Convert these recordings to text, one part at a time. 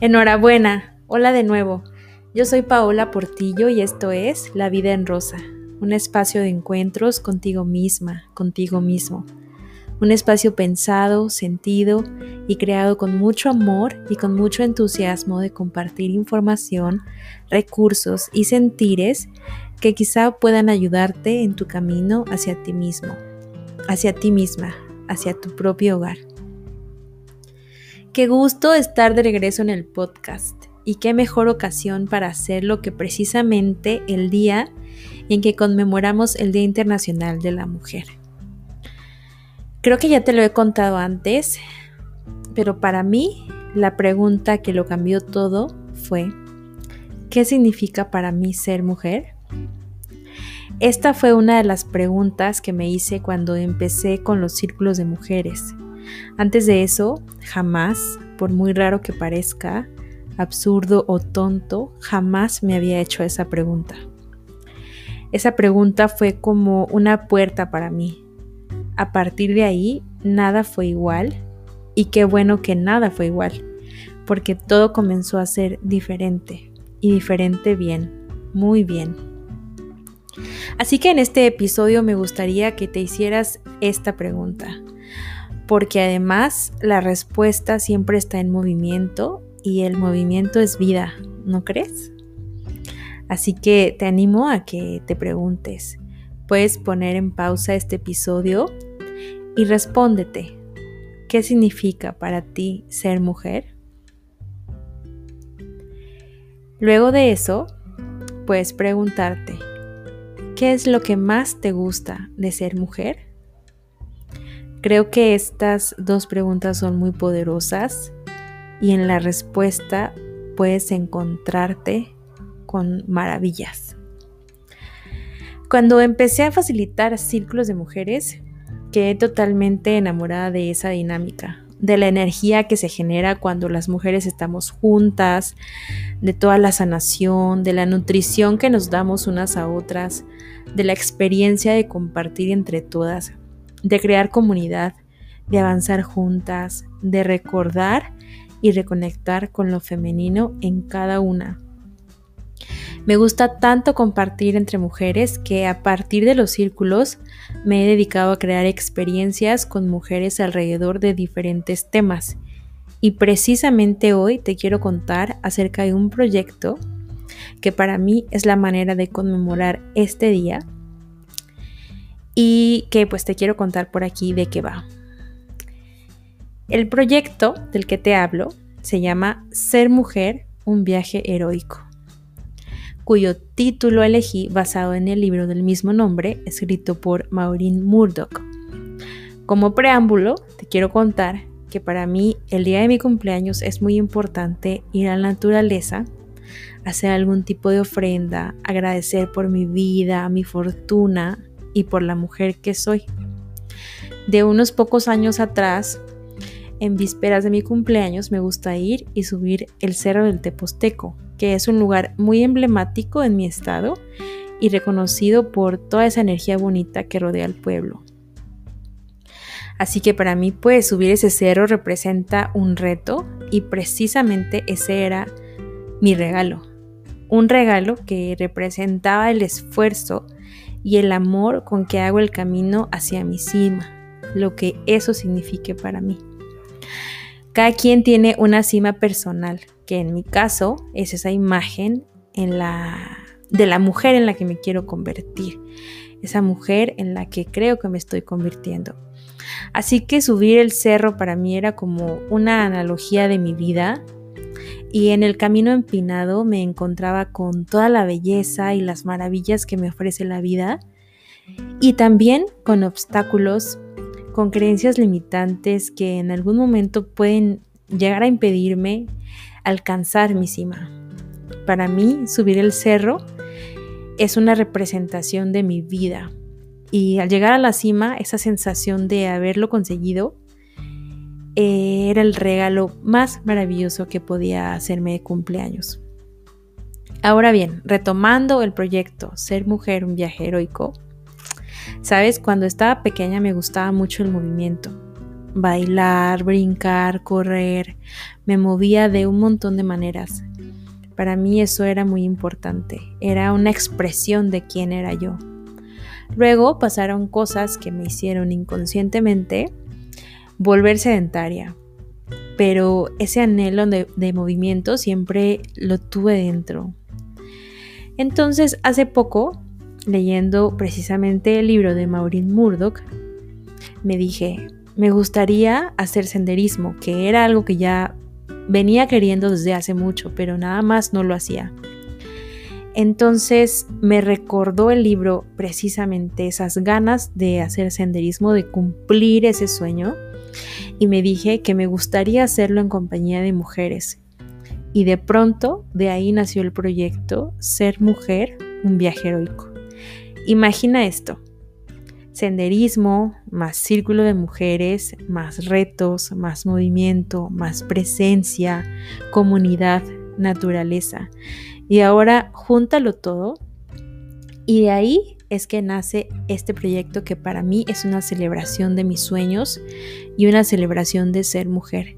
Enhorabuena, hola de nuevo. Yo soy Paola Portillo y esto es La Vida en Rosa, un espacio de encuentros contigo misma, contigo mismo. Un espacio pensado, sentido y creado con mucho amor y con mucho entusiasmo de compartir información, recursos y sentires que quizá puedan ayudarte en tu camino hacia ti mismo, hacia ti misma, hacia tu propio hogar. Qué gusto estar de regreso en el podcast y qué mejor ocasión para hacerlo que precisamente el día en que conmemoramos el Día Internacional de la Mujer. Creo que ya te lo he contado antes, pero para mí la pregunta que lo cambió todo fue, ¿qué significa para mí ser mujer? Esta fue una de las preguntas que me hice cuando empecé con los círculos de mujeres antes de eso, jamás, por muy raro que parezca, absurdo o tonto, jamás me había hecho esa pregunta. Esa pregunta fue como una puerta para mí. A partir de ahí, nada fue igual y qué bueno que nada fue igual, porque todo comenzó a ser diferente y diferente bien, muy bien. Así que en este episodio me gustaría que te hicieras esta pregunta porque además la respuesta siempre está en movimiento y el movimiento es vida, ¿no crees? Así que te animo a que te preguntes. Puedes poner en pausa este episodio y respóndete. ¿Qué significa para ti ser mujer? Luego de eso, puedes preguntarte, ¿qué es lo que más te gusta de ser mujer? Creo que estas dos preguntas son muy poderosas y en la respuesta puedes encontrarte con maravillas. Cuando empecé a facilitar círculos de mujeres, quedé totalmente enamorada de esa dinámica, de la energía que se genera cuando las mujeres estamos juntas, de toda la sanación, de la nutrición que nos damos unas a otras, de la experiencia de compartir entre todas de crear comunidad, de avanzar juntas, de recordar y reconectar con lo femenino en cada una. Me gusta tanto compartir entre mujeres que a partir de los círculos me he dedicado a crear experiencias con mujeres alrededor de diferentes temas. Y precisamente hoy te quiero contar acerca de un proyecto que para mí es la manera de conmemorar este día y que pues te quiero contar por aquí de qué va. El proyecto del que te hablo se llama Ser Mujer, un viaje heroico, cuyo título elegí basado en el libro del mismo nombre escrito por Maureen Murdoch. Como preámbulo, te quiero contar que para mí el día de mi cumpleaños es muy importante ir a la naturaleza, hacer algún tipo de ofrenda, agradecer por mi vida, mi fortuna, y por la mujer que soy. De unos pocos años atrás, en vísperas de mi cumpleaños, me gusta ir y subir el Cerro del Teposteco, que es un lugar muy emblemático en mi estado y reconocido por toda esa energía bonita que rodea al pueblo. Así que para mí, pues subir ese cerro representa un reto y precisamente ese era mi regalo. Un regalo que representaba el esfuerzo y el amor con que hago el camino hacia mi cima, lo que eso signifique para mí. Cada quien tiene una cima personal, que en mi caso es esa imagen en la, de la mujer en la que me quiero convertir, esa mujer en la que creo que me estoy convirtiendo. Así que subir el cerro para mí era como una analogía de mi vida y en el camino empinado me encontraba con toda la belleza y las maravillas que me ofrece la vida y también con obstáculos, con creencias limitantes que en algún momento pueden llegar a impedirme alcanzar mi cima. Para mí, subir el cerro es una representación de mi vida y al llegar a la cima, esa sensación de haberlo conseguido eh, era el regalo más maravilloso que podía hacerme de cumpleaños. Ahora bien, retomando el proyecto Ser Mujer, un viaje heroico, sabes, cuando estaba pequeña me gustaba mucho el movimiento. bailar, brincar, correr, me movía de un montón de maneras. Para mí eso era muy importante, era una expresión de quién era yo. Luego pasaron cosas que me hicieron inconscientemente volver sedentaria, pero ese anhelo de, movimiento siempre lo tuve dentro. Entonces, hace poco, leyendo precisamente el libro de Maureen Murdoch, me dije, me gustaría hacer senderismo, que era algo que ya venía queriendo desde hace mucho, pero nada más no lo hacía. Entonces me recordó el libro precisamente esas ganas de hacer senderismo, de cumplir ese sueño, y me dije que me gustaría hacerlo en compañía de mujeres. Y de pronto de ahí nació el proyecto Ser Mujer, un viaje heroico. Imagina esto, senderismo, más círculo de mujeres, más retos, más movimiento, más presencia, comunidad, naturaleza. Y ahora júntalo todo y de ahí es que nace este proyecto que para mí es una celebración de mis sueños y una celebración de ser mujer.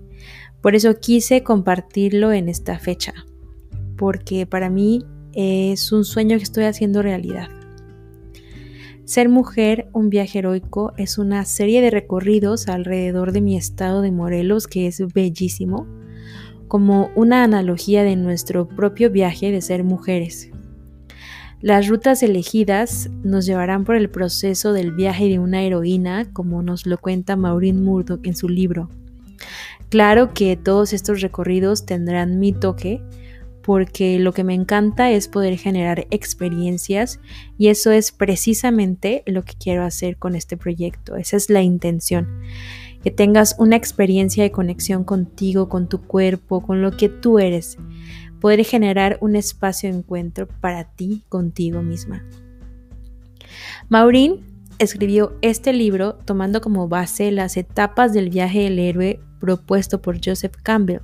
Por eso quise compartirlo en esta fecha, porque para mí es un sueño que estoy haciendo realidad. Ser mujer, un viaje heroico, es una serie de recorridos alrededor de mi estado de Morelos que es bellísimo, como una analogía de nuestro propio viaje de ser mujeres. Las rutas elegidas nos llevarán por el proceso del viaje de una heroína, como nos lo cuenta Maureen Murdoch en su libro. Claro que todos estos recorridos tendrán mi toque, porque lo que me encanta es poder generar experiencias y eso es precisamente lo que quiero hacer con este proyecto. Esa es la intención. Que tengas una experiencia de conexión contigo, con tu cuerpo, con lo que tú eres. Poder generar un espacio de encuentro para ti, contigo misma. Maureen escribió este libro tomando como base las etapas del viaje del héroe propuesto por Joseph Campbell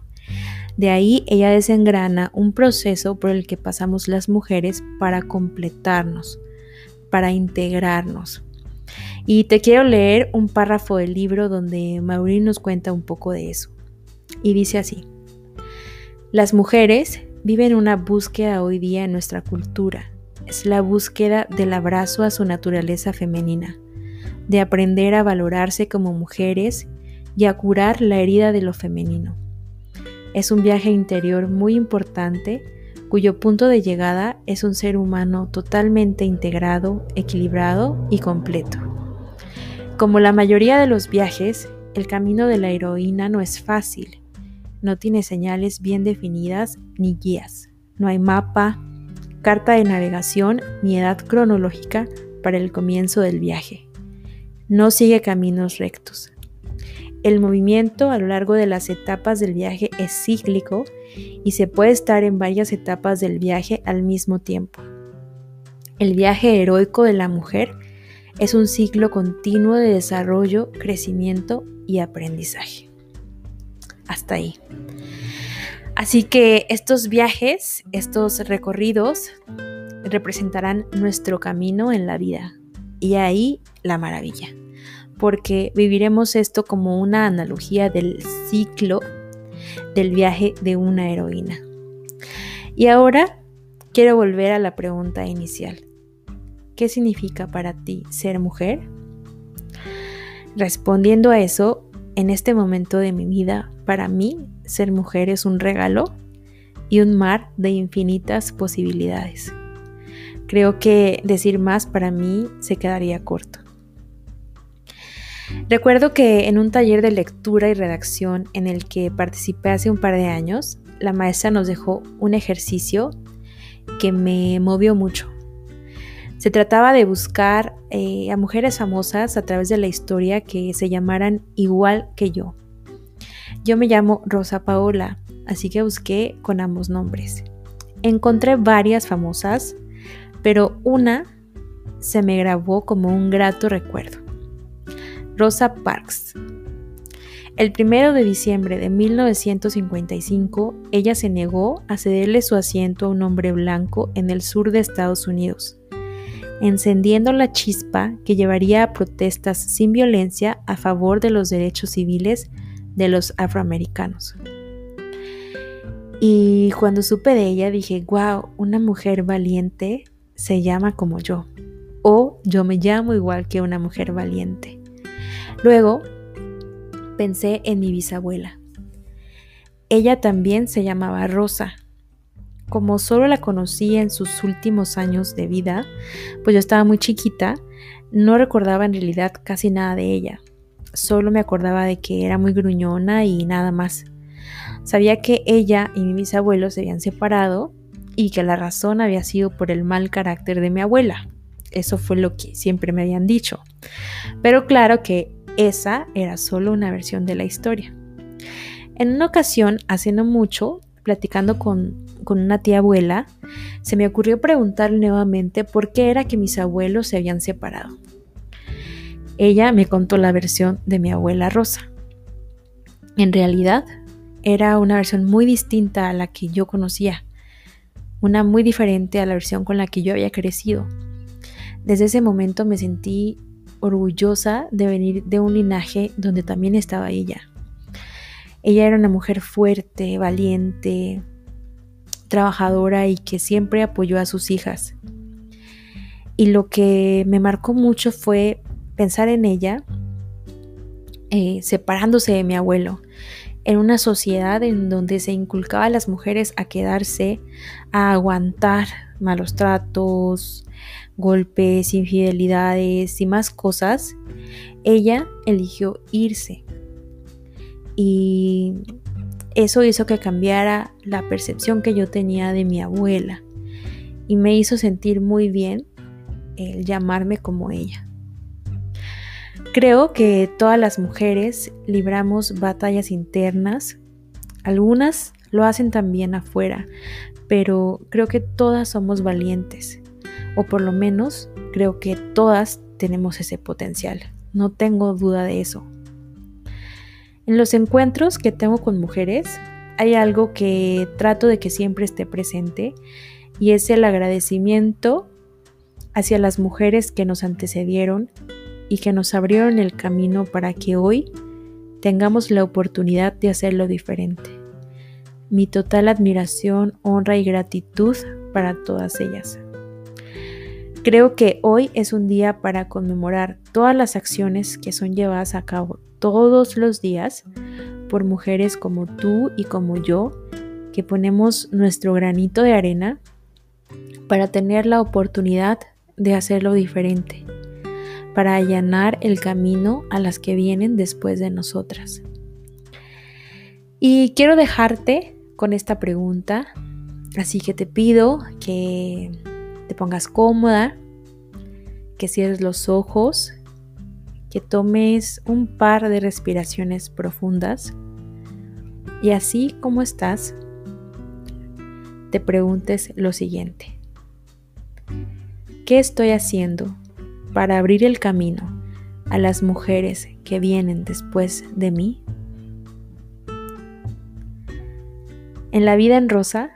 de ahí ella desengrana un proceso por el que pasamos las mujeres para completarnos, para integrarnos. Y te quiero leer un párrafo del libro donde Maureen nos cuenta un poco de eso. Y dice así, las mujeres viven una búsqueda hoy día en nuestra cultura. Es la búsqueda del abrazo a su naturaleza femenina, de aprender a valorarse como mujeres y a curar la herida de lo femenino. Es un viaje interior muy importante cuyo punto de llegada es un ser humano totalmente integrado, equilibrado y completo. Como la mayoría de los viajes, el camino de la heroína no es fácil, no tiene señales bien definidas ni guías, no hay mapa, carta de navegación ni edad cronológica para el comienzo del viaje. No sigue caminos rectos, el movimiento a lo largo de las etapas del viaje es cíclico y se puede estar en varias etapas del viaje al mismo tiempo. El viaje heroico de la mujer es un ciclo continuo de desarrollo, crecimiento y aprendizaje. Hasta ahí. Así que estos viajes, estos recorridos, representarán nuestro camino en la vida. Y ahí la maravilla porque viviremos esto como una analogía del ciclo del viaje de una heroína. Y ahora quiero volver a la pregunta inicial. ¿Qué significa para ti ser mujer? Respondiendo a eso, en este momento de mi vida, para mí ser mujer es un regalo y un mar de infinitas posibilidades. Creo que decir más para mí se quedaría corto. Recuerdo que en un taller de lectura y redacción en el que participé hace un par de años, la maestra nos dejó un ejercicio que me movió mucho. Se trataba de buscar eh, a mujeres famosas a través de la historia que se llamaran igual que yo. Yo me llamo Rosa Paola, así que busqué con ambos nombres. Encontré varias famosas, pero una se me grabó como un grato recuerdo. Rosa Parks. El primero de diciembre de 1955, ella se negó a cederle su asiento a un hombre blanco en el sur de Estados Unidos. Encendiendo la chispa que llevaría a protestas sin violencia a favor de los derechos civiles de los afroamericanos. Y cuando supe de ella dije, wow, una mujer valiente se llama como yo. O yo me llamo igual que una mujer valiente. Luego pensé en mi bisabuela. Ella también se llamaba Rosa. Como solo la conocí en sus últimos años de vida, pues yo estaba muy chiquita, no recordaba en realidad casi nada de ella. Solo me acordaba de que era muy gruñona y nada más. Sabía que ella y mi bisabuelo se habían separado y que la razón había sido por el mal carácter de mi abuela. Eso fue lo que siempre me habían dicho. Pero claro que esa era solo una versión de la historia. En una ocasión, haciendo mucho, platicando con, con una tía abuela, se me ocurrió preguntarle nuevamente por qué era que mis abuelos se habían separado. Ella me contó la versión de mi abuela Rosa. En realidad, era una versión muy distinta a la que yo conocía, una muy diferente a la versión con la que yo había crecido. Desde ese momento me sentí orgullosa de venir de un linaje donde también estaba ella. Ella era una mujer fuerte, valiente, trabajadora y que siempre apoyó a sus hijas. Y lo que me marcó mucho fue pensar en ella eh, separándose de mi abuelo en una sociedad en donde se inculcaba a las mujeres a quedarse, a aguantar malos tratos, golpes, infidelidades y más cosas, ella eligió irse. Y eso hizo que cambiara la percepción que yo tenía de mi abuela y me hizo sentir muy bien el llamarme como ella. Creo que todas las mujeres libramos batallas internas, algunas lo hacen también afuera, pero creo que todas somos valientes, o por lo menos creo que todas tenemos ese potencial, no tengo duda de eso. En los encuentros que tengo con mujeres, hay algo que trato de que siempre esté presente y es el agradecimiento hacia las mujeres que nos antecedieron y que nos abrieron el camino para que hoy tengamos la oportunidad de hacerlo diferente. Mi total admiración, honra y gratitud para todas ellas. Creo que hoy es un día para conmemorar todas las acciones que son llevadas a cabo todos los días por mujeres como tú y como yo, que ponemos nuestro granito de arena para tener la oportunidad de hacerlo diferente para allanar el camino a las que vienen después de nosotras. Y quiero dejarte con esta pregunta, así que te pido que te pongas cómoda, que cierres los ojos, que tomes un par de respiraciones profundas y así como estás, te preguntes lo siguiente. ¿Qué estoy haciendo para abrir el camino a las mujeres que vienen después de mí? En la vida en rosa,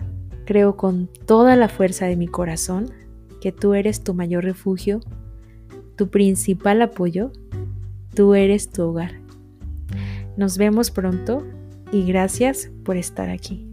creo con toda la fuerza de mi corazón que tú eres tu mayor refugio, tu principal apoyo, tú eres tu hogar. Nos vemos pronto y gracias por estar aquí.